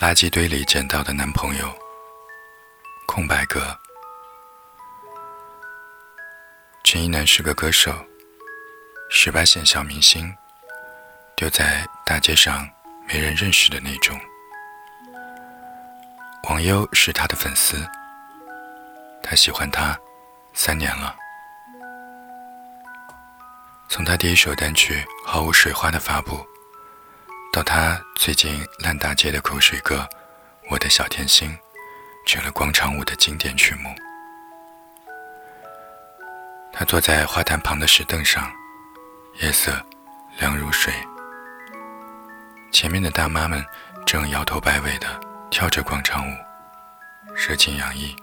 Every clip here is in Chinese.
垃圾堆里捡到的男朋友。空白格。陈一南是个歌手，十八线小明星，丢在大街上没人认识的那种。王优是他的粉丝，他喜欢他三年了。从他第一首单曲毫无水花的发布，到他最近烂大街的口水歌《我的小甜心》，成了广场舞的经典曲目。他坐在花坛旁的石凳上，夜色凉如水。前面的大妈们正摇头摆尾的跳着广场舞，热情洋溢。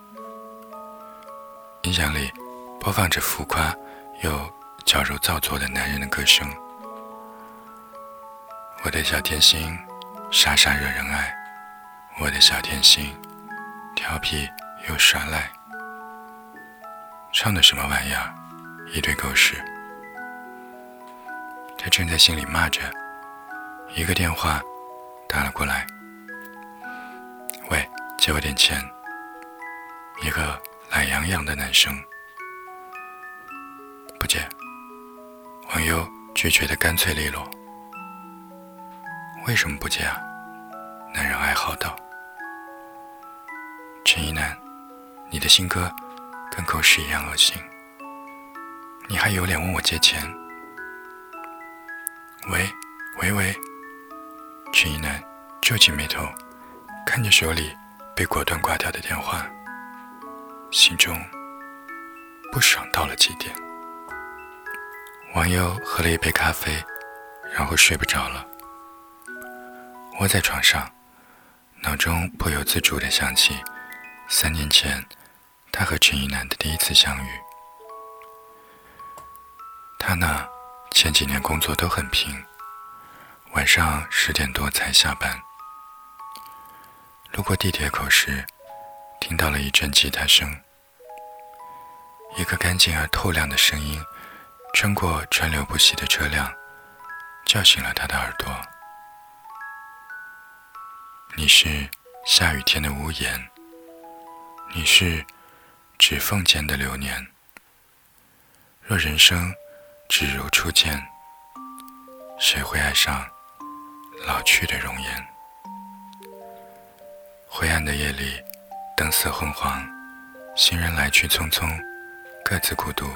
音响里播放着浮夸又……矫揉造作的男人的歌声，我的小甜心，傻傻惹人爱。我的小甜心，调皮又耍赖。唱的什么玩意儿？一堆狗屎！他正在心里骂着，一个电话打了过来。喂，借我点钱。一个懒洋洋的男生。不借。王优拒绝的干脆利落。为什么不接啊？男人哀嚎道。陈一楠，你的新歌跟狗屎一样恶心，你还有脸问我借钱？喂喂喂！陈一楠皱起眉头，看着手里被果断挂掉的电话，心中不爽到了极点。王优喝了一杯咖啡，然后睡不着了。窝在床上，脑中不由自主地想起三年前他和陈一楠的第一次相遇。他呢，前几年工作都很拼，晚上十点多才下班。路过地铁口时，听到了一阵吉他声，一个干净而透亮的声音。穿过川流不息的车辆，叫醒了他的耳朵。你是下雨天的屋檐，你是指缝间的流年。若人生只如初见，谁会爱上老去的容颜？灰暗的夜里，灯色昏黄，行人来去匆匆，各自孤独。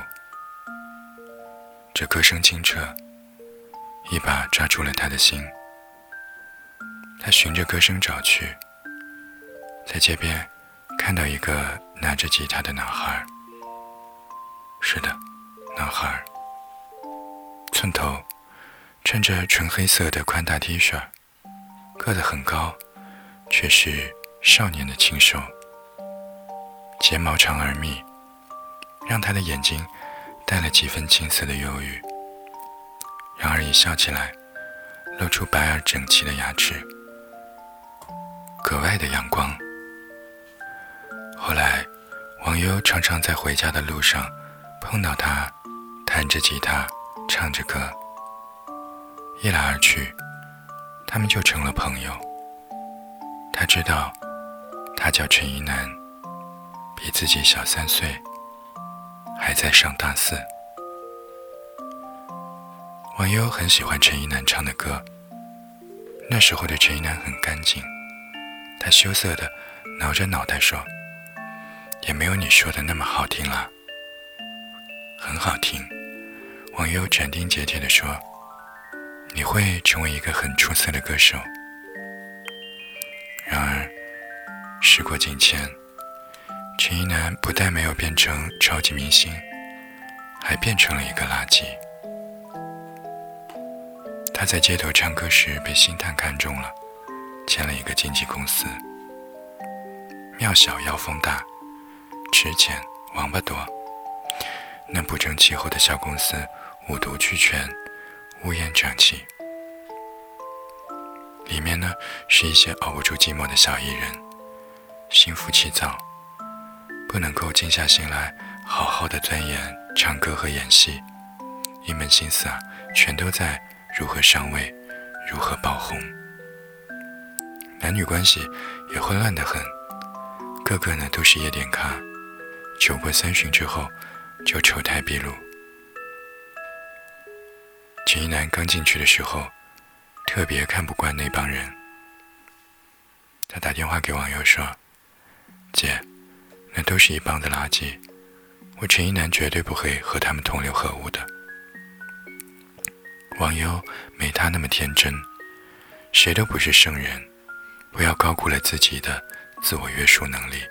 这歌声清澈，一把抓住了他的心。他循着歌声找去，在街边看到一个拿着吉他的男孩。是的，男孩，寸头，穿着纯黑色的宽大 T 恤，个子很高，却是少年的清瘦。睫毛长而密，让他的眼睛。带了几分青涩的忧郁，然而一笑起来，露出白而整齐的牙齿，爱的阳光。后来，王优常常在回家的路上碰到他，弹着吉他，唱着歌。一来二去，他们就成了朋友。他知道，他叫陈一楠，比自己小三岁。还在上大四，王优很喜欢陈一楠唱的歌。那时候的陈一楠很干净，他羞涩的挠着脑袋说：“也没有你说的那么好听啦。”很好听，网友斩钉截铁的说：“你会成为一个很出色的歌手。”然而，时过境迁。陈一楠不但没有变成超级明星，还变成了一个垃圾。他在街头唱歌时被星探看中了，签了一个经纪公司。庙小妖风大，池浅王八多。那不成气候的小公司，五毒俱全，乌烟瘴气。里面呢，是一些熬不住寂寞的小艺人，心浮气躁。不能够静下心来好好的钻研唱歌和演戏，一门心思啊，全都在如何上位，如何爆红。男女关系也混乱得很，个个呢都是夜店咖，酒过三巡之后就丑态毕露。陈一南刚进去的时候，特别看不惯那帮人。他打电话给网友说：“姐，那都是一帮子垃圾，我陈一南绝对不会和他们同流合污的。”网友没他那么天真，谁都不是圣人，不要高估了自己的自我约束能力。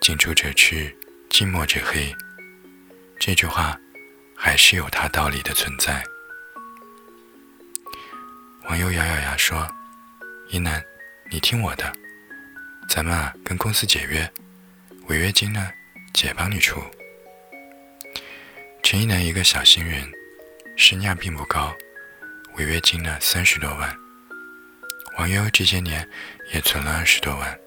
近朱者赤，近墨者黑，这句话。还是有它道理的存在。网友咬咬牙说：“一楠，你听我的，咱们啊跟公司解约，违约金呢姐帮你出。”陈一楠一个小新人，身价并不高，违约金呢三十多万。网友这些年也存了二十多万，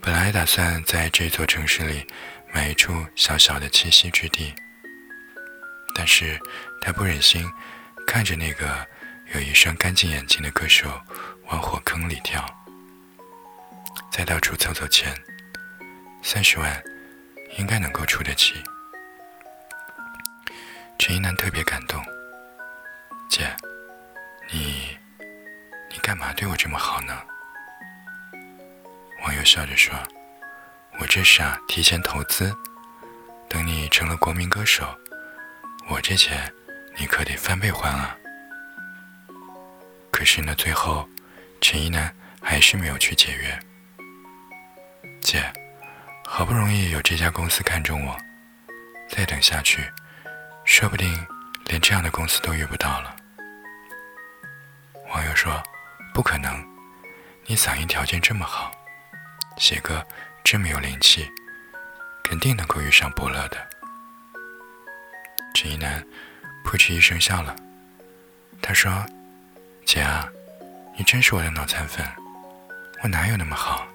本来打算在这座城市里买一处小小的栖息之地。但是他不忍心看着那个有一双干净眼睛的歌手往火坑里跳，再到处凑凑钱，三十万应该能够出得起。陈一楠特别感动，姐，你干嘛对我这么好呢？网友笑着说：“我这是啊，提前投资，等你成了国民歌手。”我这钱，你可得翻倍还啊！可是呢，最后陈一楠还是没有去解约。姐，好不容易有这家公司看中我，再等下去，说不定连这样的公司都遇不到了。网友说：“不可能，你嗓音条件这么好，写歌这么有灵气，肯定能够遇上伯乐的。”陈一楠扑哧一声笑了，他说：“姐啊，你真是我的脑残粉，我哪有那么好？”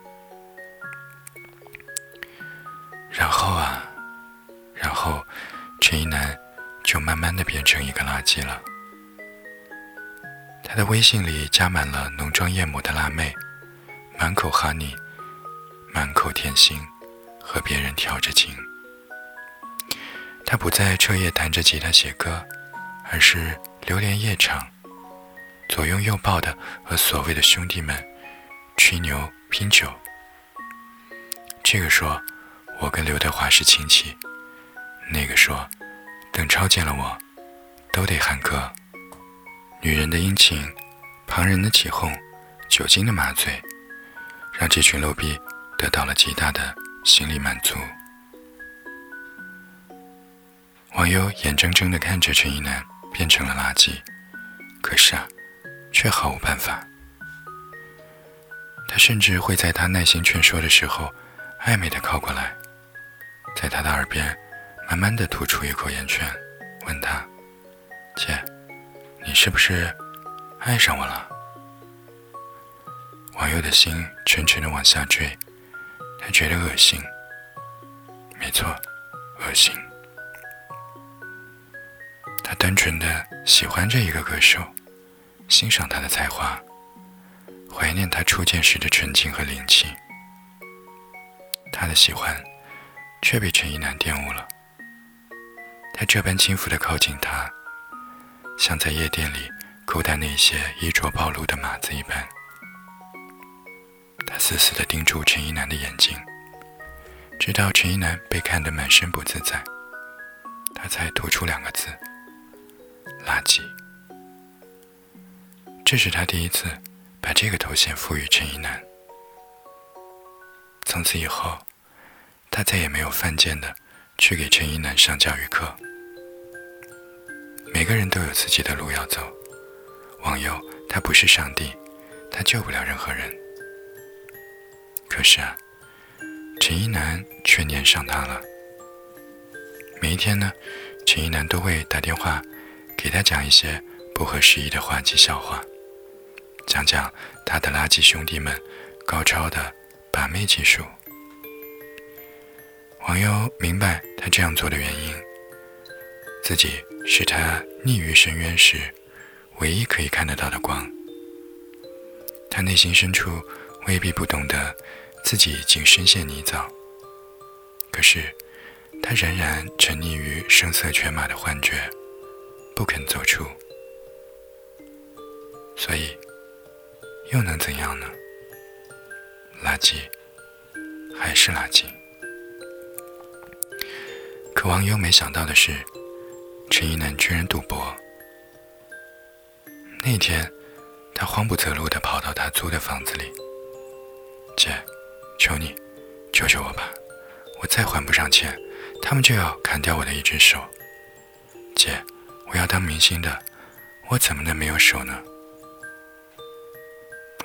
然后啊，然后陈一楠就慢慢的变成一个垃圾了。他的微信里加满了浓妆艳抹的辣妹，满口哈尼，满口甜心，和别人调着情。他不再彻夜弹着吉他写歌，而是流连夜场，左拥右抱的和所谓的兄弟们吹牛拼酒。这个说我跟刘德华是亲戚，那个说等超见了我，都得喊哥。女人的殷勤，旁人的起哄，酒精的麻醉，让这群 low 逼得到了极大的心理满足。网友眼睁睁地看着陈一楠变成了垃圾，可是啊，却毫无办法。他甚至会在他耐心劝说的时候，暧昧地靠过来，在他的耳边慢慢地吐出一口烟圈，问他：“姐，你是不是爱上我了？”网友的心沉沉的往下坠，他觉得恶心。没错，恶心。他单纯的喜欢这一个歌手，欣赏他的才华，怀念他初见时的纯净和灵气。他的喜欢，却被陈一楠玷污了。他这般轻浮的靠近他，像在夜店里勾搭那些衣着暴露的马子一般。他死死地盯住陈一楠的眼睛，直到陈一楠被看得满身不自在，他才吐出两个字。垃圾。这是他第一次把这个头衔赋予陈一楠。从此以后，他再也没有犯贱的去给陈一楠上教育课。每个人都有自己的路要走。网友，他不是上帝，他救不了任何人。可是啊，陈一楠却粘上他了。每一天呢，陈一楠都会打电话。给他讲一些不合时宜的滑稽笑话，讲讲他的垃圾兄弟们高超的把妹技术。网友明白他这样做的原因，自己是他溺于深渊时唯一可以看得到的光。他内心深处未必不懂得自己已经深陷泥沼，可是他仍然沉溺于声色犬马的幻觉，不肯走出。所以，又能怎样呢？垃圾还是垃圾。可王优没想到的是，陈一楠居然赌博。那天，他慌不择路地跑到他租的房子里：“姐，求你，救救我吧！我再还不上钱，他们就要砍掉我的一只手。姐，我要当明星的，我怎么能没有手呢？”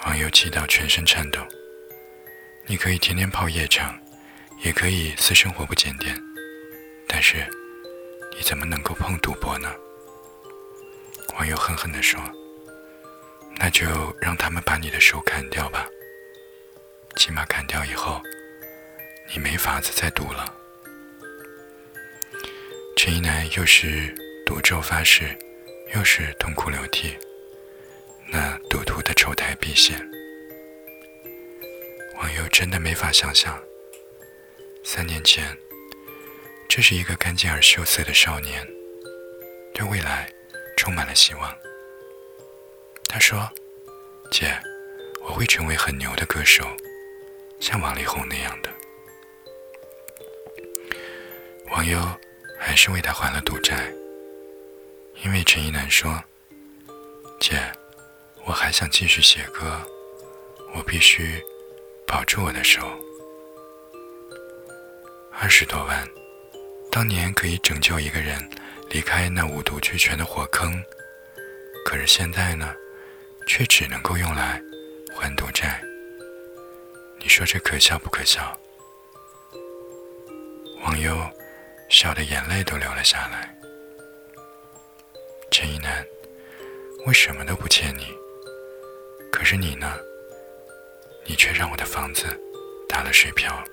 网友气到全身颤抖。你可以天天泡夜场，也可以私生活不检点，但是你怎么能够碰赌博呢？网友狠狠地说：“那就让他们把你的手砍掉吧，起码砍掉以后，你没法子再赌了。”陈一楠又是赌咒发誓，又是痛哭流涕。那赌徒的丑态毕现，网友真的没法想象，三年前，这是一个干净而羞涩的少年，对未来充满了希望。他说：“姐，我会成为很牛的歌手，像王力宏那样的。”网友还是为他还了赌债，因为陈一楠说：“姐。”我还想继续写歌，我必须保住我的手。二十多万，当年可以拯救一个人离开那五毒俱全的火坑，可是现在呢，却只能够用来还赌债。你说这可笑不可笑？网友笑的眼泪都流了下来。陈一楠，我什么都不欠你。可是你呢？你却让我的房子打了水漂。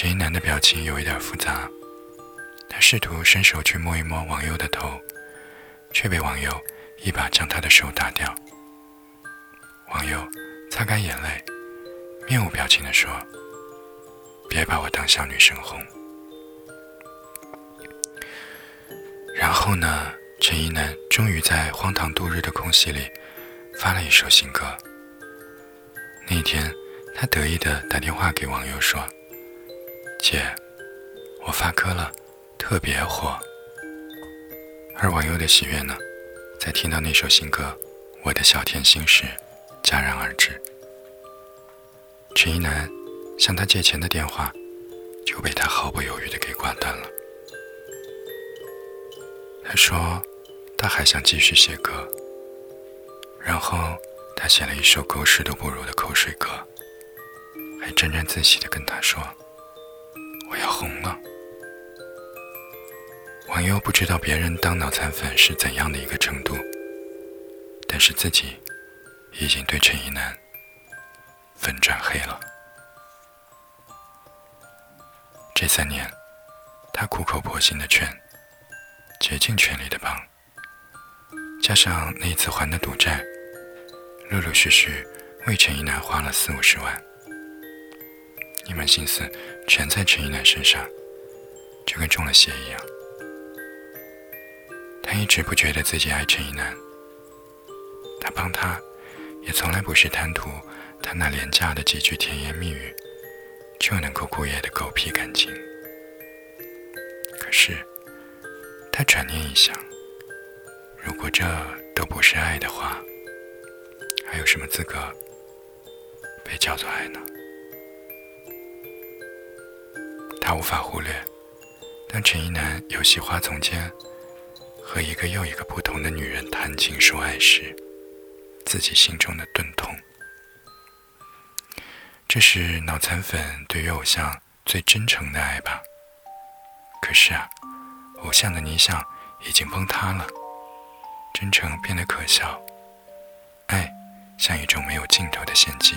陈一楠的表情有一点复杂，他试图伸手去摸一摸王佑的头，却被王佑一把将他的手打掉。王佑擦干眼泪，面无表情地说：“别把我当小女生哄。”然后呢？陈一楠终于在荒唐度日的空隙里发了一首新歌。那天，他得意地打电话给网友说：“姐，我发歌了，特别火。”而网友的喜悦呢，在听到那首新歌《我的小甜心》时戛然而止。陈一楠向他借钱的电话就被他毫不犹豫的给挂断了。他说：“他还想继续写歌。”然后他写了一首狗屎都不如的口水歌，还沾沾自喜的跟他说：“我要红了。”网友不知道别人当脑残粉是怎样的一个程度，但是自己已经对陈一楠粉转黑了。这三年，他苦口婆心的劝。竭尽全力的帮，加上那一次还的赌债，陆陆续续为陈一楠花了四五十万，一门心思全在陈一楠身上，就跟中了邪一样。他一直不觉得自己爱陈一楠，他帮他，也从来不是贪图他那廉价的几句甜言蜜语就能够过夜的狗屁感情。可是。他转念一想，如果这都不是爱的话，还有什么资格被叫做爱呢？他无法忽略，当陈一楠游戏花丛间和一个又一个不同的女人谈情说爱时，自己心中的钝痛。这是脑残粉对于偶像最真诚的爱吧？可是啊。偶像的泥像已经崩塌了，真诚变得可笑，爱像一种没有尽头的献祭。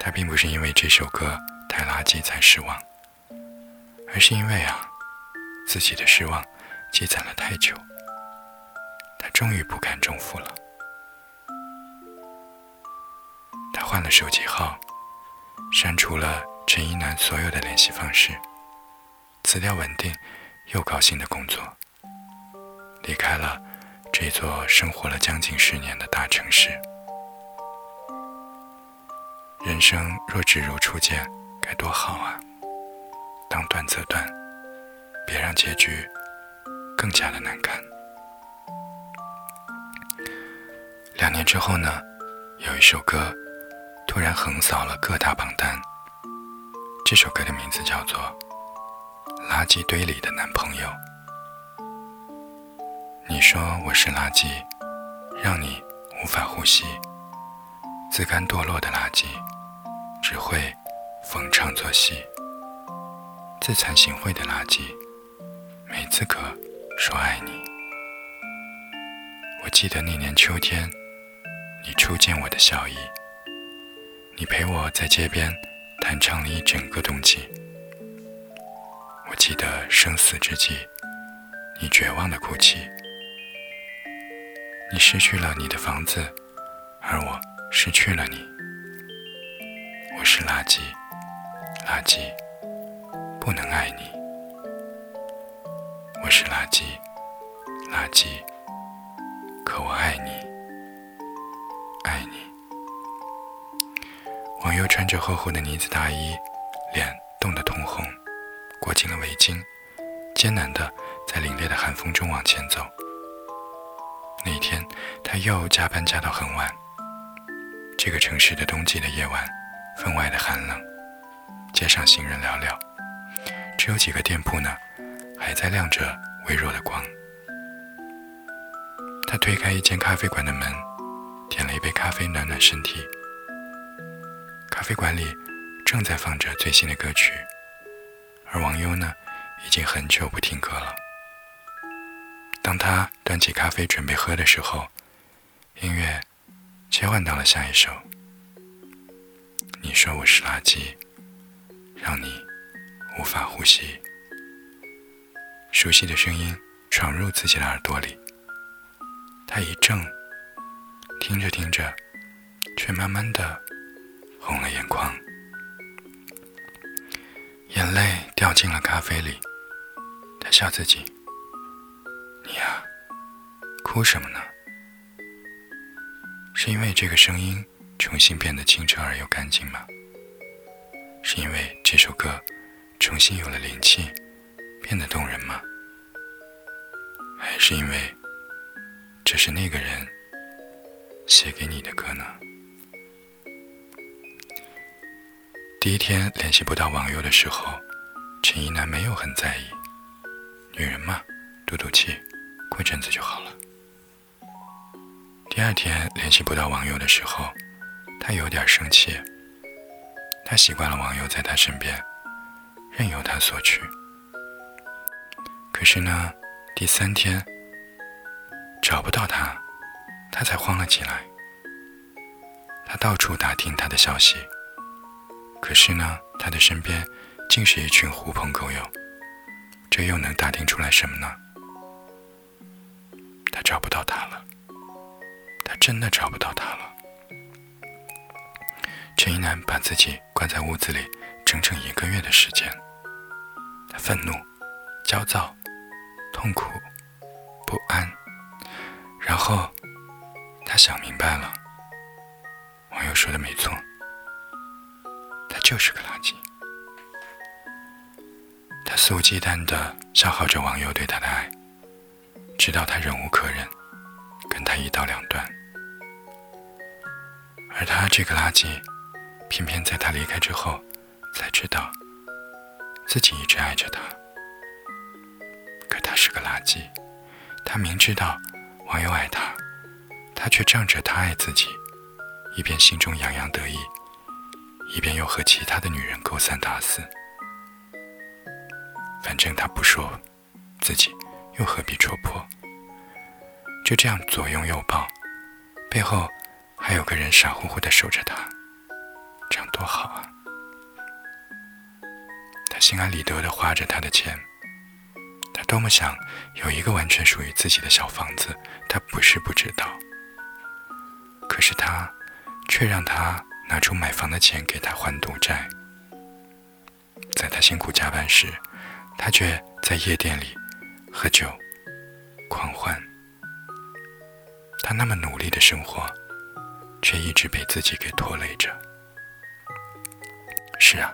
他并不是因为这首歌太垃圾才失望，而是因为啊，自己的失望积攒了太久，他终。于不堪重负了。他换了手机号，删除了陈一楠所有的联系方式，辞掉稳定又高兴的工作，离开了这座生活了将近十年的大城市。人生若只如初见，该多好啊！当断则断，别让结局更加的难看。两年之后呢，有一首歌突然横扫了各大榜单。这首歌的名字叫做《垃圾堆里的男朋友》。你说我是垃圾，让你无法呼吸，自甘堕落的垃圾。只会逢场作戏，自惭形秽的垃圾，没资格说爱你。我记得那年秋天，你初见我的笑意，你陪我在街边弹唱了一整个冬季。我记得生死之际，你绝望的哭泣。你失去了你的房子，而我失去了你。我是垃圾，垃圾，不能爱你。我是垃圾，垃圾，可我爱你，爱你。王佑穿着厚厚的呢子大衣，脸冻得通红，裹紧了围巾，艰难地在凛冽的寒风中往前走。那天，他又加班加到很晚。这个城市的冬季的夜晚。分外的寒冷，街上行人寥寥，只有几个店铺呢，还在亮着微弱的光。他推开一间咖啡馆的门，点了一杯咖啡暖暖身体。咖啡馆里正在放着最新的歌曲，而王优呢，已经很久不听歌了。当他端起咖啡准备喝的时候，音乐切换到了下一首。你说我是垃圾，让你无法呼吸。熟悉的声音闯入自己的耳朵里，他一怔，听着听着，却慢慢的红了眼眶，眼泪掉进了咖啡里。他笑自己：“你呀，哭什么呢？是因为这个声音？”重新变得清澈而又干净吗？是因为这首歌重新有了灵气，变得动人吗？还是因为这是那个人写给你的歌呢？第一天联系不到网友的时候，陈一楠没有很在意，女人嘛，赌赌气，过阵子就好了。第二天联系不到网友的时候。他有点生气，他习惯了网友在他身边，任由他索取。可是呢，第三天找不到他，他才慌了起来。他到处打听他的消息，可是呢，他的身边竟是一群狐朋狗友，这又能打听出来什么呢？他找不到他了，他真的找不到他了。陈一楠把自己关在屋子里整整一个月的时间，他愤怒、焦躁、痛苦、不安，然后他想明白了，网友说的没错，他就是个垃圾。他肆无忌惮地消耗着网友对他的爱，直到他忍无可忍，跟他一刀两断。而他这个垃圾。偏偏在他离开之后，才知道自己一直爱着他。可他是个垃圾，他明知道网友爱他，他却仗着他爱自己，一边心中洋洋得意，一边又和其他的女人勾三搭四。反正他不说，自己又何必戳破？就这样左拥右抱，背后还有个人傻乎乎的守着他。这样多好啊！他心安理得的花着他的钱，他多么想有一个完全属于自己的小房子，他不是不知道。可是他却让他拿出买房的钱给他还赌债。在他辛苦加班时，他却在夜店里喝酒、狂欢。他那么努力的生活，却一直被自己给拖累着。是啊，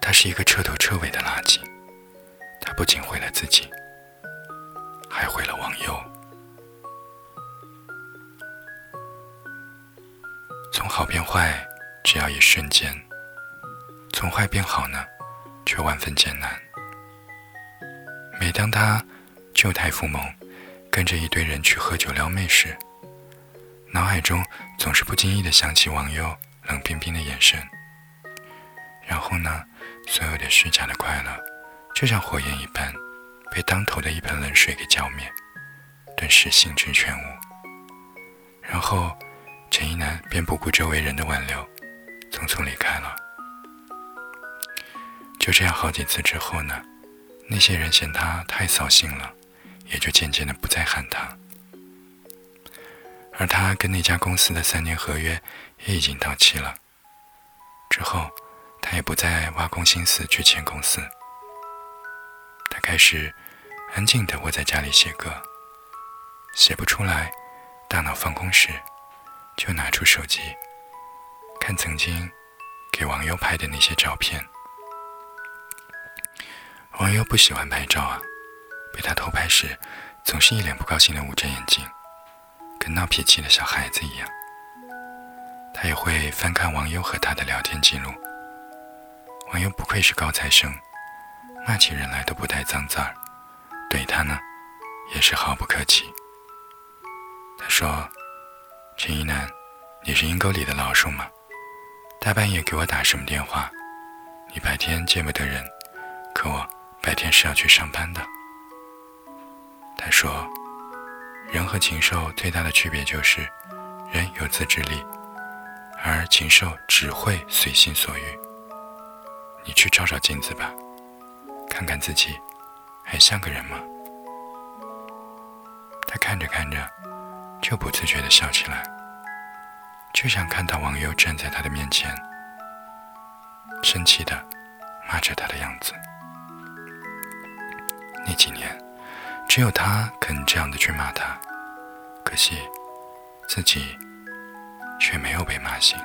他是一个彻头彻尾的垃圾。他不仅毁了自己，还毁了王佑。从好变坏，只要一瞬间；从坏变好呢，却万分艰难。每当他旧态复萌，跟着一堆人去喝酒撩妹时，脑海中总是不经意的想起王佑冷冰冰的眼神。然后呢，所有的虚假的快乐，就像火焰一般，被当头的一盆冷水给浇灭，顿时兴致全无。然后，陈一南便不顾周围人的挽留，匆匆离开了。就这样好几次之后呢，那些人嫌他太扫兴了，也就渐渐的不再喊他。而他跟那家公司的三年合约也已经到期了。之后。他也不再挖空心思去签公司，他开始安静地窝在家里写歌。写不出来，大脑放空时，就拿出手机，看曾经给网友拍的那些照片。网友不喜欢拍照啊，被他偷拍时，总是一脸不高兴地捂着眼睛，跟闹脾气的小孩子一样。他也会翻看网友和他的聊天记录。网友不愧是高材生，骂起人来都不带脏字儿，怼他呢，也是毫不客气。他说：“陈一楠，你是阴沟里的老鼠吗？大半夜给我打什么电话？你白天见不得人，可我白天是要去上班的。”他说：“人和禽兽最大的区别就是，人有自制力，而禽兽只会随心所欲。”你去照照镜子吧，看看自己，还像个人吗？他看着看着，就不自觉地笑起来，就想看到网友站在他的面前，生气地骂着他的样子。那几年，只有他肯这样的去骂他，可惜自己却没有被骂醒。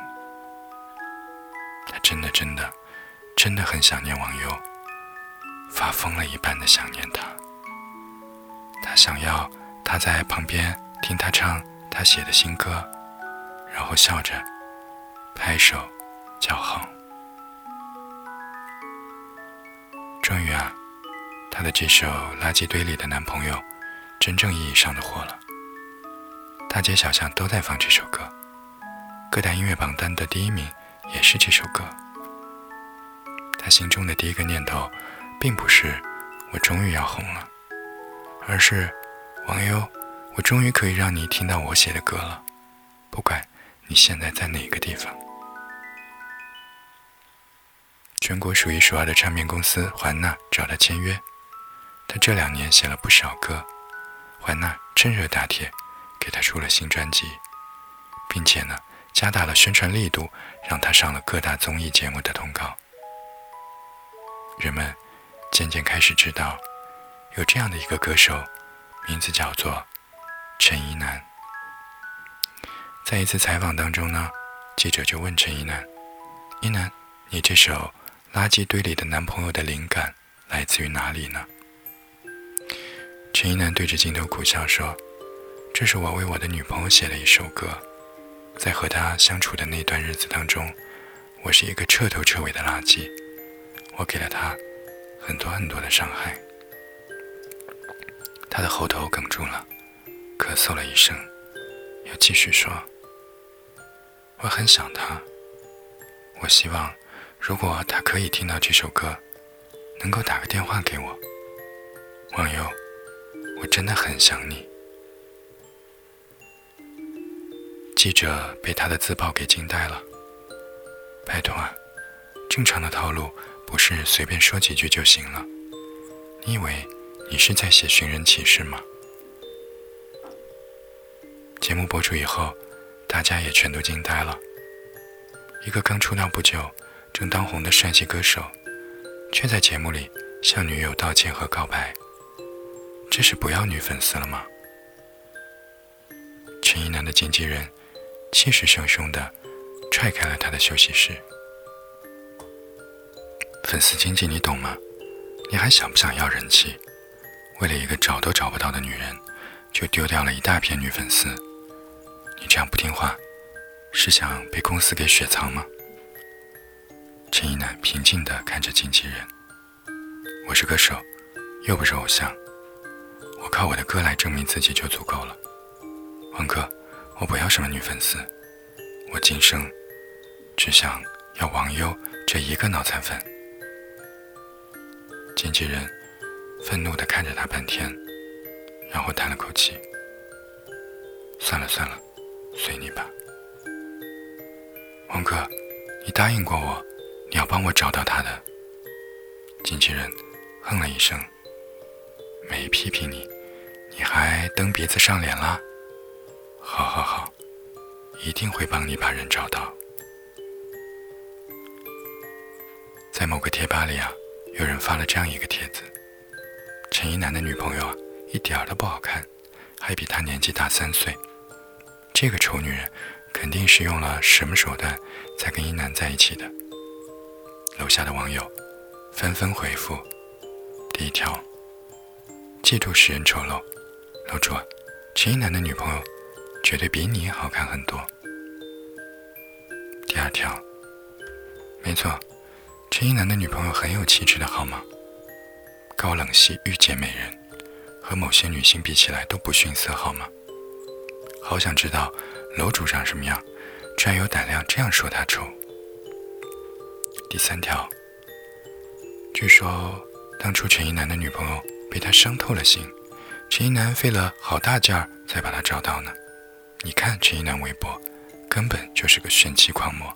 他真的真的。真的很想念网友，发疯了一般的想念他。他想要他在旁边听他唱他写的新歌，然后笑着拍手叫好。终于啊，他的这首《垃圾堆里的男朋友》真正意义上的火了，大街小巷都在放这首歌，各大音乐榜单的第一名也是这首歌。他心中的第一个念头，并不是我终于要红了，而是王优，我终于可以让你听到我写的歌了，不管你现在在哪个地方。全国数一数二的唱片公司环纳找他签约，他这两年写了不少歌，环纳趁热打铁，给他出了新专辑，并且呢，加大了宣传力度，让他上了各大综艺节目的通告。人们渐渐开始知道，有这样的一个歌手，名字叫做陈一楠。在一次采访当中呢，记者就问陈一楠：“一楠，你这首《垃圾堆里的男朋友》的灵感来自于哪里呢？”陈一楠对着镜头苦笑说：“这是我为我的女朋友写的一首歌，在和她相处的那段日子当中，我是一个彻头彻尾的垃圾。”我给了他很多很多的伤害，他的喉头哽住了，咳嗽了一声，又继续说：“我很想他，我希望如果他可以听到这首歌，能够打个电话给我。”网友，我真的很想你。记者被他的自曝给惊呆了。拜托啊，正常的套路。不是随便说几句就行了。你以为你是在写寻人启事吗？节目播出以后，大家也全都惊呆了。一个刚出道不久、正当红的帅气歌手，却在节目里向女友道歉和告白，这是不要女粉丝了吗？陈一南的经纪人气势汹汹地踹开了他的休息室。粉丝经济你懂吗？你还想不想要人气？为了一个找都找不到的女人，就丢掉了一大片女粉丝。你这样不听话，是想被公司给雪藏吗？陈一南平静地看着经纪人：“我是歌手，又不是偶像，我靠我的歌来证明自己就足够了。王哥，我不要什么女粉丝，我今生只想要王优这一个脑残粉。”经纪人愤怒地看着他半天，然后叹了口气：“算了算了。”随你吧，王哥，你答应过我，你要帮我找到他的。经纪人哼了一声，没批评你，你还蹬鼻子上脸了？好好好，一定会帮你把人找到。在某个贴吧里啊，有人发了这样一个帖子：陈一南的女朋友，一点都不好看，还比他年纪大三岁。这个丑女人肯定是用了什么手段才跟一男在一起的？楼下的网友纷纷回复：第一条，嫉妒使人丑陋，楼主，陈一南的女朋友绝对比你好看很多。第二条，没错，陈一男的女朋友很有气质的好吗？高冷系御姐美人，和某些女性比起来都不逊色好吗？好想知道楼主长什么样，居然有胆量这样说他丑。第三条，据说当初陈一南的女朋友被他伤透了心，陈一南费了好大劲儿才把他找到呢。你看陈一南微博，根本就是个炫妻狂魔，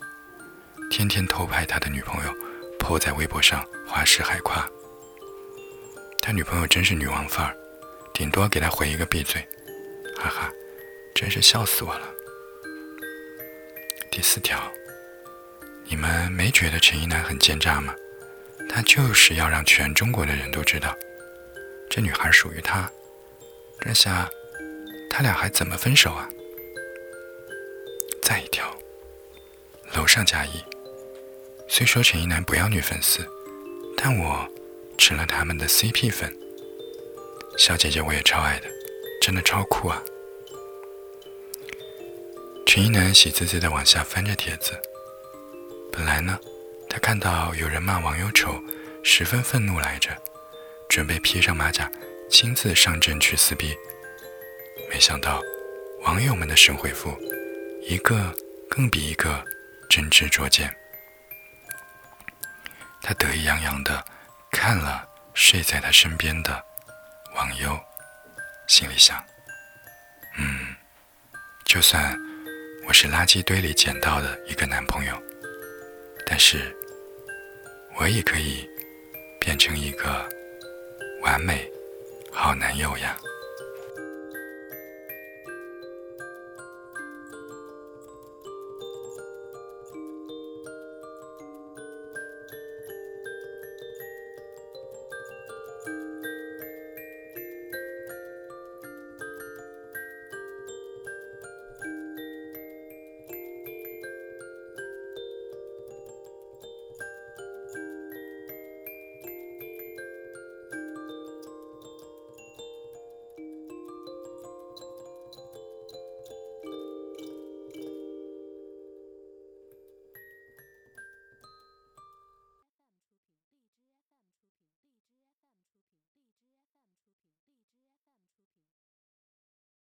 天天偷拍他的女朋友，泼在微博上花式海夸。他女朋友真是女王范儿，顶多给他回一个闭嘴，哈哈。真是笑死我了。第四条，你们没觉得陈一南很奸诈吗？他就是要让全中国的人都知道，这女孩属于他。这下，他俩还怎么分手啊？再一条，楼上加一。虽说陈一南不要女粉丝，但我成了他们的 CP 粉。小姐姐我也超爱的，真的超酷啊！陈一南喜滋滋的往下翻着帖子。本来呢，他看到有人骂网友丑，十分愤怒来着，准备披上马甲，亲自上阵去撕逼。没想到，网友们的神回复，一个更比一个真知灼见。他得意洋洋地看了睡在他身边的网友，心里想：嗯，就算。我是垃圾堆里捡到的一个男朋友，但是我也可以变成一个完美好男友呀。